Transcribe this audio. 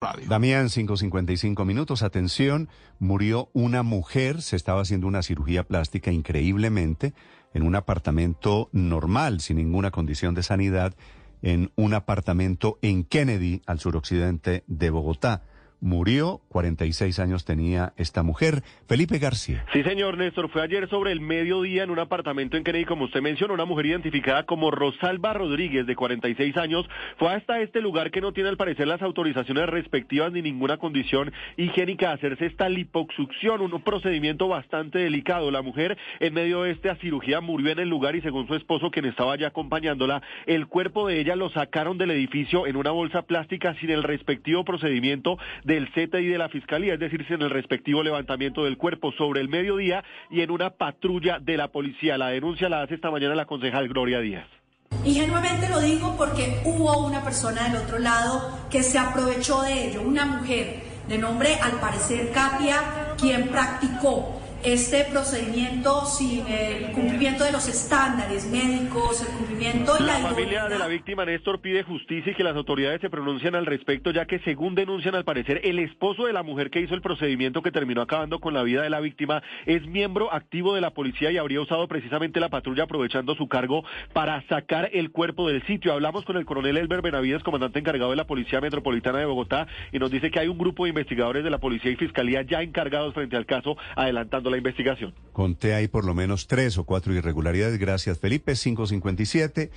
Radio. Damián, 5.55 minutos. Atención, murió una mujer, se estaba haciendo una cirugía plástica increíblemente en un apartamento normal, sin ninguna condición de sanidad, en un apartamento en Kennedy, al suroccidente de Bogotá. Murió, 46 años tenía esta mujer, Felipe García. Sí, señor Néstor, fue ayer sobre el mediodía en un apartamento en Kennedy, como usted mencionó, una mujer identificada como Rosalba Rodríguez, de 46 años, fue hasta este lugar que no tiene al parecer las autorizaciones respectivas ni ninguna condición higiénica a hacerse esta liposucción, un procedimiento bastante delicado. La mujer en medio de esta cirugía murió en el lugar y según su esposo, quien estaba ya acompañándola, el cuerpo de ella lo sacaron del edificio en una bolsa plástica sin el respectivo procedimiento del CETA y de la Fiscalía, es decir, en el respectivo levantamiento del cuerpo sobre el mediodía y en una patrulla de la policía. La denuncia la hace esta mañana la concejal Gloria Díaz. Ingenuamente lo digo porque hubo una persona del otro lado que se aprovechó de ello, una mujer de nombre al parecer Katia, quien practicó este procedimiento sin el cumplimiento de los estándares médicos, el cumplimiento y La la familia de la víctima Néstor pide justicia y que las autoridades se pronuncien al respecto, ya que según denuncian al parecer el esposo de la mujer que hizo el procedimiento que terminó acabando con la vida de la víctima es miembro activo de la policía y habría usado precisamente la patrulla aprovechando su cargo para sacar el cuerpo del sitio. Hablamos con el coronel Elber Benavides, comandante encargado de la Policía Metropolitana de Bogotá, y nos dice que hay un grupo de investigadores de la policía y fiscalía ya encargados frente al caso, adelantando la investigación. Conté ahí por lo menos tres o cuatro irregularidades. Gracias, Felipe. 557.